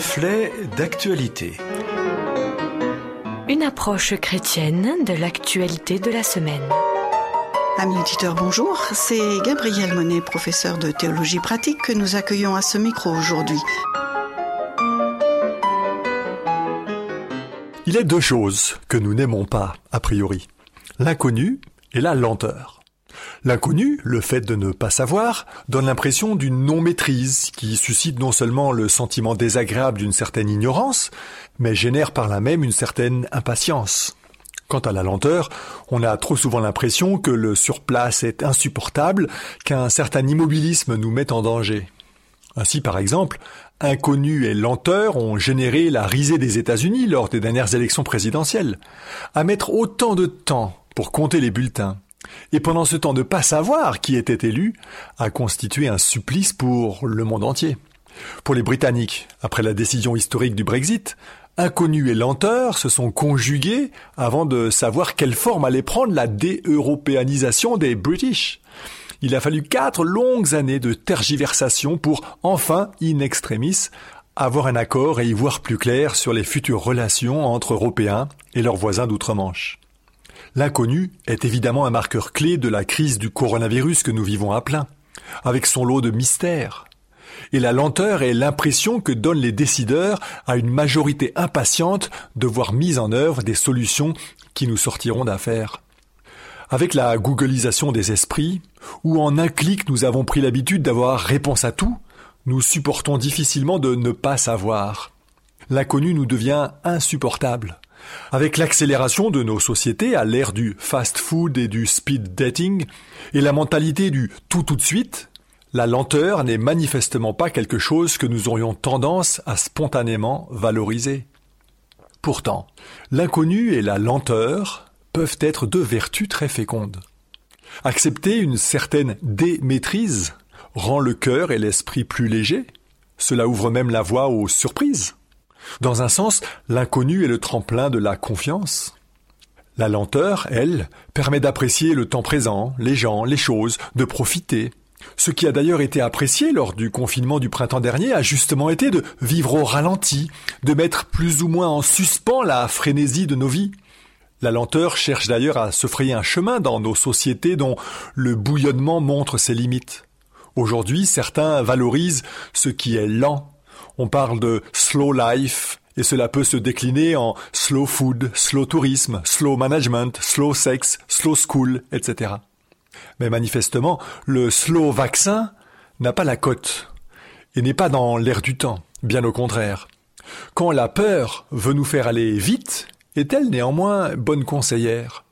reflet d'actualité. Une approche chrétienne de l'actualité de la semaine. Amis auditeurs, bonjour. C'est Gabriel Monet, professeur de théologie pratique, que nous accueillons à ce micro aujourd'hui. Il est deux choses que nous n'aimons pas, a priori. L'inconnu et la lenteur. L'inconnu, le fait de ne pas savoir, donne l'impression d'une non-maîtrise qui suscite non seulement le sentiment désagréable d'une certaine ignorance, mais génère par là même une certaine impatience. Quant à la lenteur, on a trop souvent l'impression que le surplace est insupportable, qu'un certain immobilisme nous met en danger. Ainsi, par exemple, inconnu et lenteur ont généré la risée des États-Unis lors des dernières élections présidentielles. À mettre autant de temps pour compter les bulletins, et pendant ce temps, de pas savoir qui était élu a constitué un supplice pour le monde entier. Pour les Britanniques, après la décision historique du Brexit, inconnu et lenteur se sont conjugués avant de savoir quelle forme allait prendre la dé-européanisation des British. Il a fallu quatre longues années de tergiversation pour enfin, in extremis, avoir un accord et y voir plus clair sur les futures relations entre Européens et leurs voisins d'outre-Manche. L'inconnu est évidemment un marqueur clé de la crise du coronavirus que nous vivons à plein, avec son lot de mystères. Et la lenteur est l'impression que donnent les décideurs à une majorité impatiente de voir mise en œuvre des solutions qui nous sortiront d'affaires. Avec la googlisation des esprits, où en un clic nous avons pris l'habitude d'avoir réponse à tout, nous supportons difficilement de ne pas savoir. L'inconnu nous devient insupportable. Avec l'accélération de nos sociétés à l'ère du fast-food et du speed dating, et la mentalité du tout tout de suite, la lenteur n'est manifestement pas quelque chose que nous aurions tendance à spontanément valoriser. Pourtant, l'inconnu et la lenteur peuvent être deux vertus très fécondes. Accepter une certaine démaîtrise rend le cœur et l'esprit plus légers, cela ouvre même la voie aux surprises. Dans un sens, l'inconnu est le tremplin de la confiance. La lenteur, elle, permet d'apprécier le temps présent, les gens, les choses, de profiter. Ce qui a d'ailleurs été apprécié lors du confinement du printemps dernier a justement été de vivre au ralenti, de mettre plus ou moins en suspens la frénésie de nos vies. La lenteur cherche d'ailleurs à se frayer un chemin dans nos sociétés dont le bouillonnement montre ses limites. Aujourd'hui, certains valorisent ce qui est lent, on parle de slow life, et cela peut se décliner en slow food, slow tourisme, slow management, slow sex, slow school, etc. Mais manifestement, le slow vaccin n'a pas la cote et n'est pas dans l'air du temps, bien au contraire. Quand la peur veut nous faire aller vite, est-elle néanmoins bonne conseillère?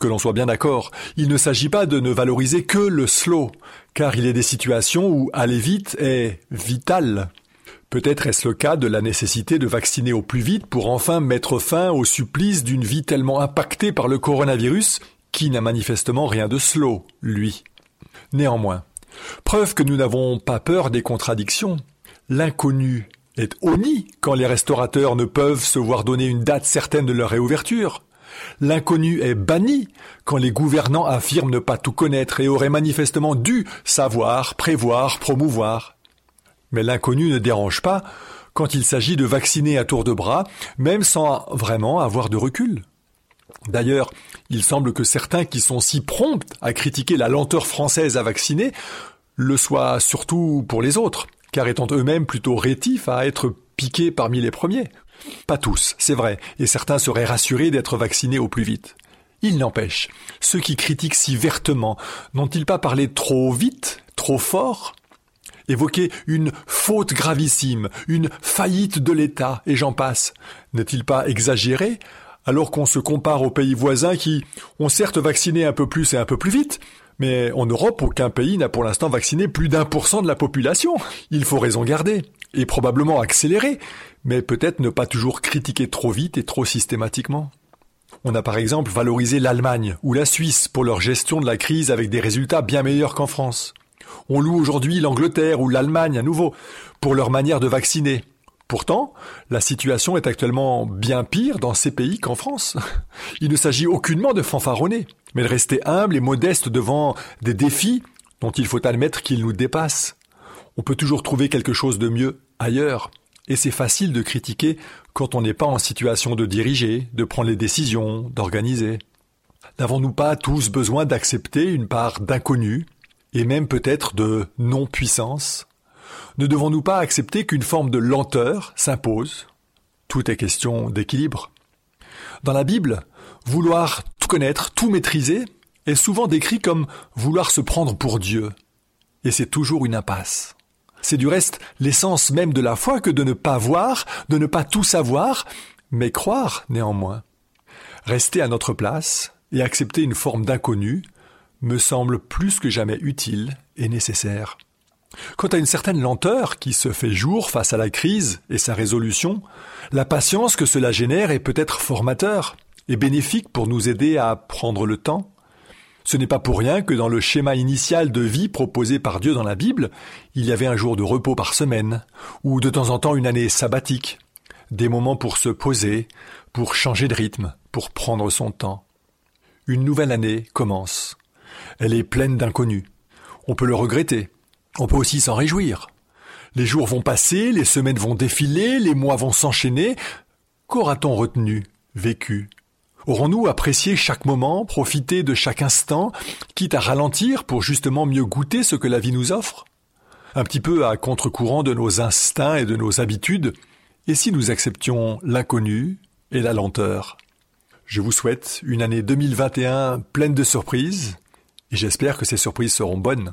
Que l'on soit bien d'accord, il ne s'agit pas de ne valoriser que le slow, car il est des situations où aller vite est vital. Peut-être est-ce le cas de la nécessité de vacciner au plus vite pour enfin mettre fin au supplice d'une vie tellement impactée par le coronavirus qui n'a manifestement rien de slow, lui. Néanmoins, preuve que nous n'avons pas peur des contradictions, l'inconnu est honni quand les restaurateurs ne peuvent se voir donner une date certaine de leur réouverture. L'inconnu est banni quand les gouvernants affirment ne pas tout connaître et auraient manifestement dû savoir, prévoir, promouvoir. Mais l'inconnu ne dérange pas quand il s'agit de vacciner à tour de bras, même sans vraiment avoir de recul. D'ailleurs, il semble que certains qui sont si prompts à critiquer la lenteur française à vacciner le soient surtout pour les autres, car étant eux-mêmes plutôt rétifs à être piqués parmi les premiers. Pas tous, c'est vrai, et certains seraient rassurés d'être vaccinés au plus vite. Il n'empêche, ceux qui critiquent si vertement n'ont-ils pas parlé trop vite, trop fort? Évoquer une faute gravissime, une faillite de l'État, et j'en passe. N'est-il pas exagéré alors qu'on se compare aux pays voisins qui ont certes vacciné un peu plus et un peu plus vite, mais en Europe, aucun pays n'a pour l'instant vacciné plus d'un pour cent de la population? Il faut raison garder, et probablement accélérer, mais peut-être ne pas toujours critiquer trop vite et trop systématiquement. On a par exemple valorisé l'Allemagne ou la Suisse pour leur gestion de la crise avec des résultats bien meilleurs qu'en France. On loue aujourd'hui l'Angleterre ou l'Allemagne à nouveau pour leur manière de vacciner. Pourtant, la situation est actuellement bien pire dans ces pays qu'en France. Il ne s'agit aucunement de fanfaronner, mais de rester humble et modeste devant des défis dont il faut admettre qu'ils nous dépassent. On peut toujours trouver quelque chose de mieux ailleurs. et c'est facile de critiquer quand on n'est pas en situation de diriger, de prendre les décisions, d'organiser. N'avons-nous pas tous besoin d'accepter une part d'inconnu, et même peut-être de non-puissance Ne devons-nous pas accepter qu'une forme de lenteur s'impose? Tout est question d'équilibre. Dans la Bible, vouloir tout connaître, tout maîtriser, est souvent décrit comme vouloir se prendre pour Dieu. Et c'est toujours une impasse. C'est du reste l'essence même de la foi que de ne pas voir, de ne pas tout savoir, mais croire néanmoins. Rester à notre place et accepter une forme d'inconnu me semble plus que jamais utile et nécessaire. Quant à une certaine lenteur qui se fait jour face à la crise et sa résolution, la patience que cela génère est peut-être formateur et bénéfique pour nous aider à prendre le temps, ce n'est pas pour rien que dans le schéma initial de vie proposé par Dieu dans la Bible, il y avait un jour de repos par semaine, ou de temps en temps une année sabbatique, des moments pour se poser, pour changer de rythme, pour prendre son temps. Une nouvelle année commence. Elle est pleine d'inconnus. On peut le regretter. On peut aussi s'en réjouir. Les jours vont passer, les semaines vont défiler, les mois vont s'enchaîner. Qu'aura-t-on retenu, vécu, Aurons-nous apprécié chaque moment, profité de chaque instant, quitte à ralentir pour justement mieux goûter ce que la vie nous offre? Un petit peu à contre-courant de nos instincts et de nos habitudes, et si nous acceptions l'inconnu et la lenteur? Je vous souhaite une année 2021 pleine de surprises, et j'espère que ces surprises seront bonnes,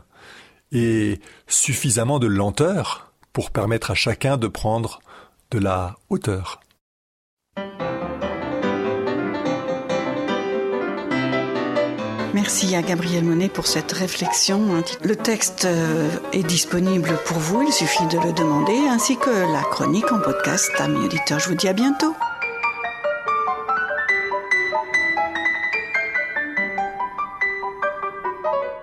et suffisamment de lenteur pour permettre à chacun de prendre de la hauteur. Merci à Gabriel Monet pour cette réflexion. Le texte euh, est disponible pour vous, il suffit de le demander, ainsi que la chronique en podcast. Amis auditeurs, je vous dis à bientôt.